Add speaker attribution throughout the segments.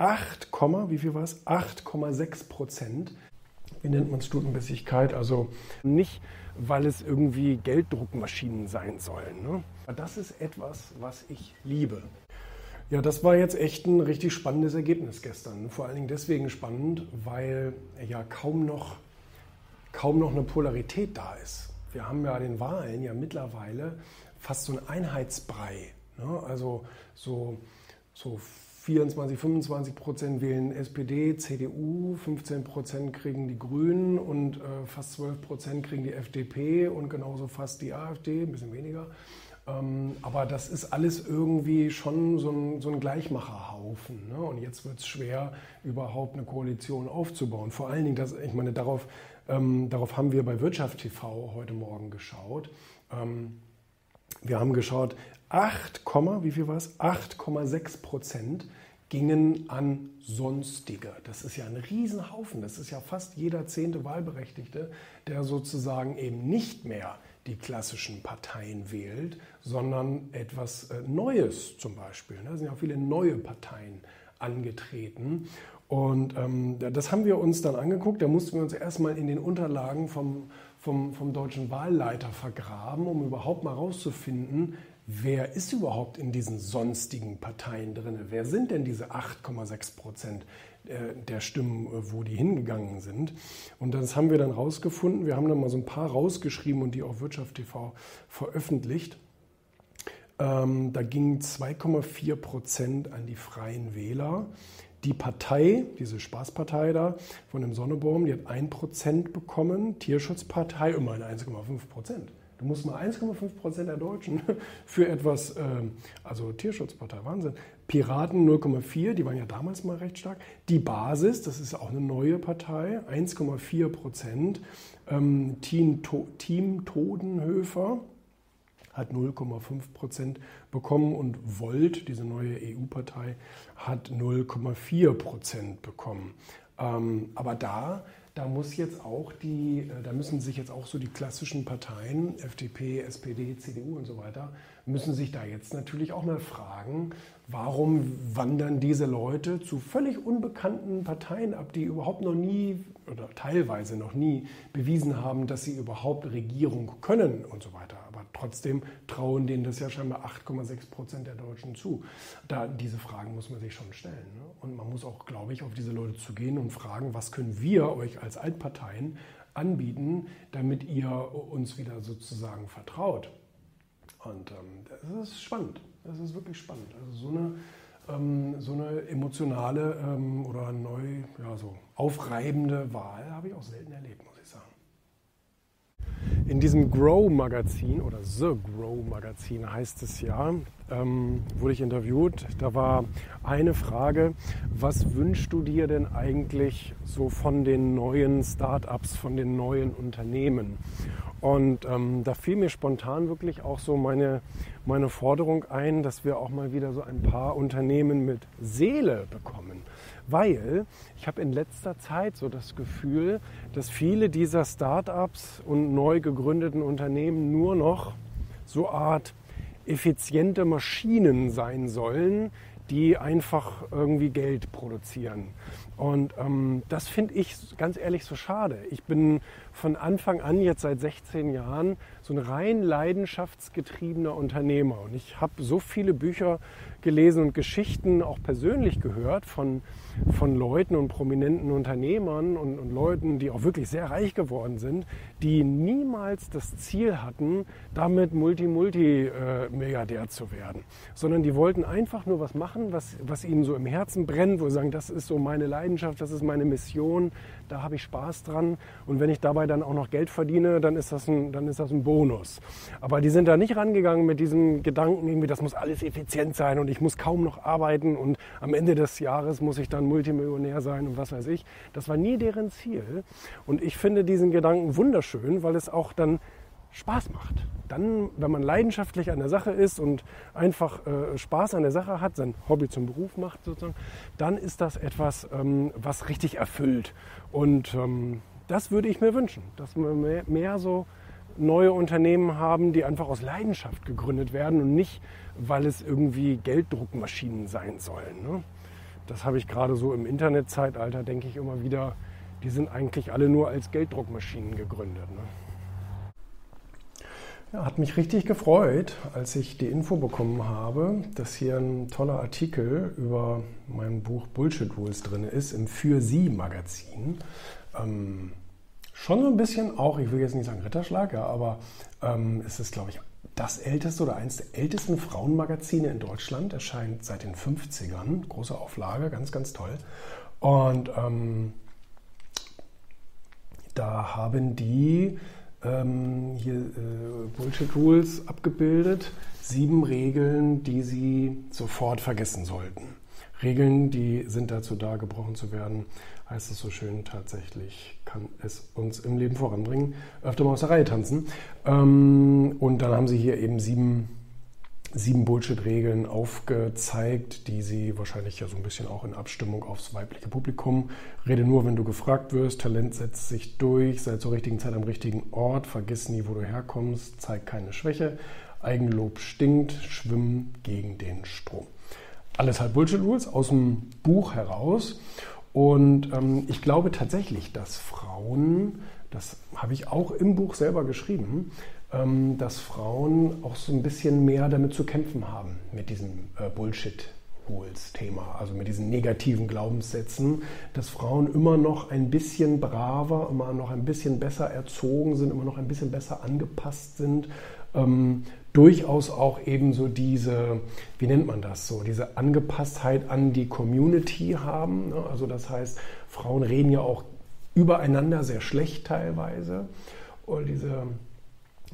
Speaker 1: 8, wie viel war es? 8,6 Prozent. Wie nennt man Stutenbissigkeit? Also nicht, weil es irgendwie Gelddruckmaschinen sein sollen. Ne? Das ist etwas, was ich liebe. Ja, das war jetzt echt ein richtig spannendes Ergebnis gestern. Vor allen Dingen deswegen spannend, weil ja kaum noch, kaum noch eine Polarität da ist. Wir haben ja den Wahlen ja mittlerweile fast so ein Einheitsbrei. Ne? Also so, so 24, 25 Prozent wählen SPD, CDU, 15 Prozent kriegen die Grünen und äh, fast 12 Prozent kriegen die FDP und genauso fast die AfD, ein bisschen weniger. Ähm, aber das ist alles irgendwie schon so ein, so ein Gleichmacherhaufen. Ne? Und jetzt wird es schwer, überhaupt eine Koalition aufzubauen. Vor allen Dingen, das, ich meine, darauf, ähm, darauf haben wir bei Wirtschaft TV heute Morgen geschaut. Ähm, wir haben geschaut, 8, wie viel war es? 8,6 Prozent gingen an Sonstige. Das ist ja ein Riesenhaufen. Das ist ja fast jeder zehnte Wahlberechtigte, der sozusagen eben nicht mehr die klassischen Parteien wählt, sondern etwas äh, Neues zum Beispiel. Da sind ja auch viele neue Parteien angetreten. Und ähm, das haben wir uns dann angeguckt. Da mussten wir uns erstmal in den Unterlagen vom, vom, vom deutschen Wahlleiter vergraben, um überhaupt mal herauszufinden, wer ist überhaupt in diesen sonstigen Parteien drin? Wer sind denn diese 8,6 Prozent? Äh, der Stimmen, äh, wo die hingegangen sind. Und das haben wir dann rausgefunden. Wir haben dann mal so ein paar rausgeschrieben und die auf Wirtschaft TV veröffentlicht. Ähm, da gingen 2,4 Prozent an die Freien Wähler. Die Partei, diese Spaßpartei da von dem Sonnebaum, die hat 1 Prozent bekommen. Tierschutzpartei immerhin 1,5 Prozent. Du musst mal 1,5 Prozent der Deutschen für etwas, ähm, also Tierschutzpartei, Wahnsinn. Piraten 0,4, die waren ja damals mal recht stark. Die Basis, das ist auch eine neue Partei, 1,4 Prozent. Ähm, Team, Team Todenhöfer hat 0,5 Prozent bekommen und Volt, diese neue EU-Partei, hat 0,4 Prozent bekommen. Ähm, aber da da muss jetzt auch die, äh, da müssen sich jetzt auch so die klassischen Parteien, FDP, SPD, CDU und so weiter, müssen sich da jetzt natürlich auch mal fragen, warum wandern diese Leute zu völlig unbekannten Parteien ab, die überhaupt noch nie oder teilweise noch nie bewiesen haben, dass sie überhaupt Regierung können und so weiter. Aber trotzdem trauen denen das ja scheinbar 8,6 Prozent der Deutschen zu. Da, diese Fragen muss man sich schon stellen. Ne? Und man muss auch, glaube ich, auf diese Leute zugehen und fragen, was können wir euch als Altparteien anbieten, damit ihr uns wieder sozusagen vertraut. Und ähm, das ist spannend. Das ist wirklich spannend. Also so eine, ähm, so eine emotionale ähm, oder neu, ja, so aufreibende Wahl habe ich auch selten erlebt, muss ich sagen. In diesem Grow-Magazin oder The Grow-Magazin heißt es ja, ähm, wurde ich interviewt. Da war eine Frage, was wünschst du dir denn eigentlich so von den neuen Startups, von den neuen Unternehmen? Und ähm, da fiel mir spontan wirklich auch so meine, meine Forderung ein, dass wir auch mal wieder so ein paar Unternehmen mit Seele bekommen. Weil ich habe in letzter Zeit so das Gefühl, dass viele dieser Startups und neu gegründeten Unternehmen nur noch so Art effiziente Maschinen sein sollen, die einfach irgendwie Geld produzieren. Und ähm, das finde ich ganz ehrlich so schade. Ich bin von Anfang an, jetzt seit 16 Jahren, so ein rein leidenschaftsgetriebener Unternehmer. Und ich habe so viele Bücher gelesen und Geschichten auch persönlich gehört von, von Leuten und prominenten Unternehmern und, und Leuten, die auch wirklich sehr reich geworden sind, die niemals das Ziel hatten, damit Multi-Multi-Milliardär zu werden, sondern die wollten einfach nur was machen, was, was ihnen so im Herzen brennt, wo sie sagen, das ist so meine Leidenschaft, das ist meine Mission, da habe ich Spaß dran und wenn ich dabei dann auch noch Geld verdiene, dann ist das ein, dann ist das ein Bonus. Aber die sind da nicht rangegangen mit diesem Gedanken, irgendwie, das muss alles effizient sein und ich muss kaum noch arbeiten und am Ende des Jahres muss ich dann Multimillionär sein und was weiß ich. Das war nie deren Ziel. Und ich finde diesen Gedanken wunderschön, weil es auch dann Spaß macht. Dann, wenn man leidenschaftlich an der Sache ist und einfach äh, Spaß an der Sache hat, sein Hobby zum Beruf macht sozusagen, dann ist das etwas, ähm, was richtig erfüllt. Und ähm, das würde ich mir wünschen, dass wir mehr, mehr so neue Unternehmen haben, die einfach aus Leidenschaft gegründet werden und nicht, weil es irgendwie Gelddruckmaschinen sein sollen. Ne? das habe ich gerade so im Internetzeitalter, denke ich immer wieder, die sind eigentlich alle nur als Gelddruckmaschinen gegründet. Ne? Hat mich richtig gefreut, als ich die Info bekommen habe, dass hier ein toller Artikel über mein Buch Bullshit Rules drin ist im Für Sie Magazin. Ähm, schon so ein bisschen auch, ich will jetzt nicht sagen Ritterschlag, ja, aber ähm, es ist, glaube ich, das älteste oder eines der ältesten Frauenmagazine in Deutschland. Erscheint seit den 50ern. Große Auflage, ganz, ganz toll. Und ähm, da haben die ähm, hier äh, Bullshit Rules abgebildet. Sieben Regeln, die Sie sofort vergessen sollten. Regeln, die sind dazu da, gebrochen zu werden, heißt es so schön, tatsächlich kann es uns im Leben voranbringen. Öfter mal aus der Reihe tanzen. Ähm, und dann haben Sie hier eben sieben sieben Bullshit-Regeln aufgezeigt, die sie wahrscheinlich ja so ein bisschen auch in Abstimmung aufs weibliche Publikum. Rede nur, wenn du gefragt wirst, Talent setzt sich durch, sei zur richtigen Zeit am richtigen Ort, vergiss nie, wo du herkommst, zeig keine Schwäche, Eigenlob stinkt, schwimm gegen den Strom. Alles halt Bullshit-Rules aus dem Buch heraus. Und ähm, ich glaube tatsächlich, dass Frauen, das habe ich auch im Buch selber geschrieben, ähm, dass Frauen auch so ein bisschen mehr damit zu kämpfen haben, mit diesem äh, Bullshit. Thema, also mit diesen negativen Glaubenssätzen, dass Frauen immer noch ein bisschen braver, immer noch ein bisschen besser erzogen sind, immer noch ein bisschen besser angepasst sind, ähm, durchaus auch eben so diese, wie nennt man das so, diese Angepasstheit an die Community haben. Ne? Also das heißt, Frauen reden ja auch übereinander sehr schlecht teilweise. Oder diese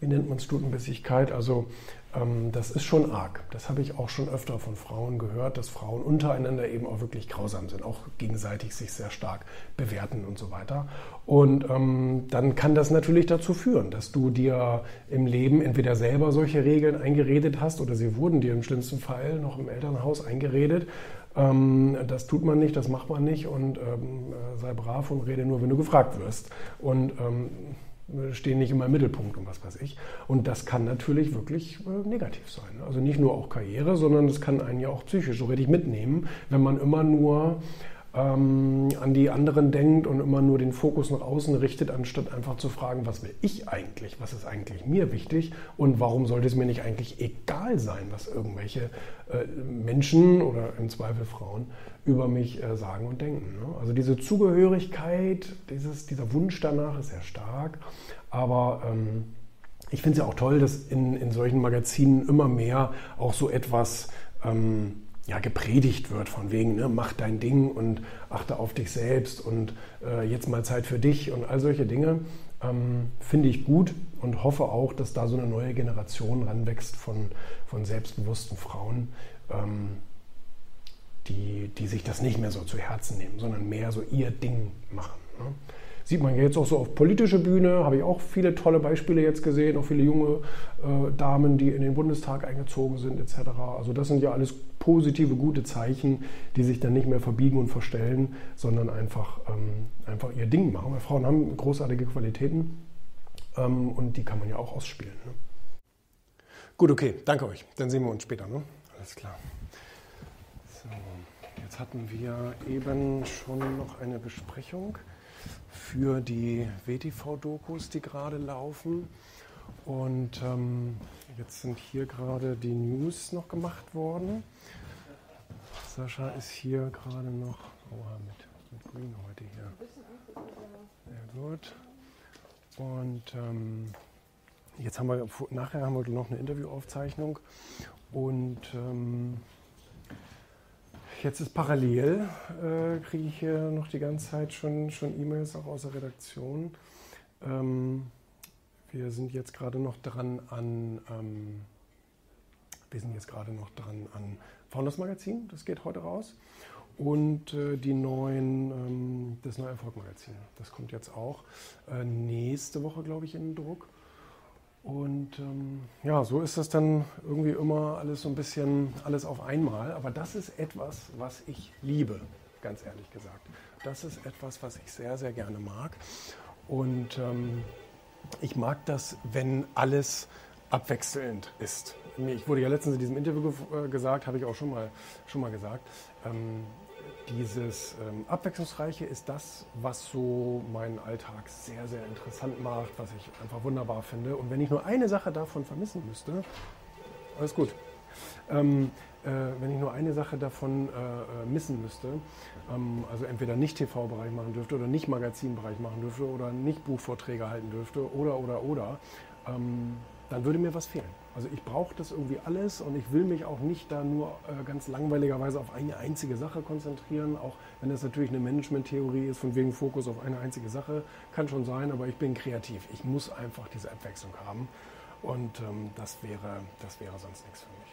Speaker 1: wie nennt man Stutenbissigkeit? Also ähm, das ist schon arg. Das habe ich auch schon öfter von Frauen gehört, dass Frauen untereinander eben auch wirklich grausam sind, auch gegenseitig sich sehr stark bewerten und so weiter. Und ähm, dann kann das natürlich dazu führen, dass du dir im Leben entweder selber solche Regeln eingeredet hast oder sie wurden dir im schlimmsten Fall noch im Elternhaus eingeredet. Ähm, das tut man nicht, das macht man nicht und ähm, äh, sei brav und rede nur, wenn du gefragt wirst. Und ähm, stehen nicht immer im Mittelpunkt und was weiß ich. Und das kann natürlich wirklich äh, negativ sein. Also nicht nur auch Karriere, sondern es kann einen ja auch psychisch so richtig mitnehmen, wenn man immer nur ähm, an die anderen denkt und immer nur den Fokus nach außen richtet, anstatt einfach zu fragen, was will ich eigentlich, was ist eigentlich mir wichtig und warum sollte es mir nicht eigentlich egal sein, was irgendwelche äh, Menschen oder im Zweifel Frauen über mich äh, sagen und denken. Ne? Also diese Zugehörigkeit, dieses, dieser Wunsch danach ist sehr stark, aber ähm, ich finde es ja auch toll, dass in, in solchen Magazinen immer mehr auch so etwas ähm, ja, gepredigt wird, von wegen, ne, mach dein Ding und achte auf dich selbst und äh, jetzt mal Zeit für dich und all solche Dinge, ähm, finde ich gut und hoffe auch, dass da so eine neue Generation ranwächst von, von selbstbewussten Frauen, ähm, die, die sich das nicht mehr so zu Herzen nehmen, sondern mehr so ihr Ding machen. Ne? Sieht man jetzt auch so auf politische Bühne, habe ich auch viele tolle Beispiele jetzt gesehen, auch viele junge äh, Damen, die in den Bundestag eingezogen sind etc. Also das sind ja alles positive, gute Zeichen, die sich dann nicht mehr verbiegen und verstellen, sondern einfach, ähm, einfach ihr Ding machen. Weil Frauen haben großartige Qualitäten ähm, und die kann man ja auch ausspielen. Ne? Gut, okay, danke euch. Dann sehen wir uns später. Ne? Alles klar. So, jetzt hatten wir eben schon noch eine Besprechung für die WTV-Dokus, die gerade laufen. Und ähm, jetzt sind hier gerade die News noch gemacht worden. Sascha ist hier gerade noch oha, mit, mit Green heute hier. Sehr gut. Und ähm, jetzt haben wir, nachher haben wir noch eine Interviewaufzeichnung. Und ähm, Jetzt ist parallel, äh, kriege ich hier noch die ganze Zeit schon, schon E-Mails auch aus der Redaktion. Ähm, wir sind jetzt gerade noch dran an, ähm, wir sind jetzt gerade noch dran an Founders Magazin, das geht heute raus. Und äh, die neuen, ähm, das neue Erfolg Magazin, das kommt jetzt auch äh, nächste Woche, glaube ich, in den Druck. Und ähm, ja, so ist das dann irgendwie immer alles so ein bisschen alles auf einmal. Aber das ist etwas, was ich liebe, ganz ehrlich gesagt. Das ist etwas, was ich sehr, sehr gerne mag. Und ähm, ich mag das, wenn alles abwechselnd ist. Ich wurde ja letztens in diesem Interview äh, gesagt, habe ich auch schon mal, schon mal gesagt, ähm, dieses ähm, Abwechslungsreiche ist das, was so meinen Alltag sehr, sehr interessant macht, was ich einfach wunderbar finde. Und wenn ich nur eine Sache davon vermissen müsste, alles gut. Ähm, äh, wenn ich nur eine Sache davon äh, äh missen müsste, ähm, also entweder nicht TV-Bereich machen dürfte oder nicht Magazinbereich machen dürfte oder nicht Buchvorträge halten dürfte oder, oder, oder, ähm, dann würde mir was fehlen. Also ich brauche das irgendwie alles und ich will mich auch nicht da nur äh, ganz langweiligerweise auf eine einzige Sache konzentrieren, auch wenn das natürlich eine Management-Theorie ist, von wegen Fokus auf eine einzige Sache, kann schon sein, aber ich bin kreativ. Ich muss einfach diese Abwechslung haben und ähm, das, wäre, das wäre sonst nichts für mich.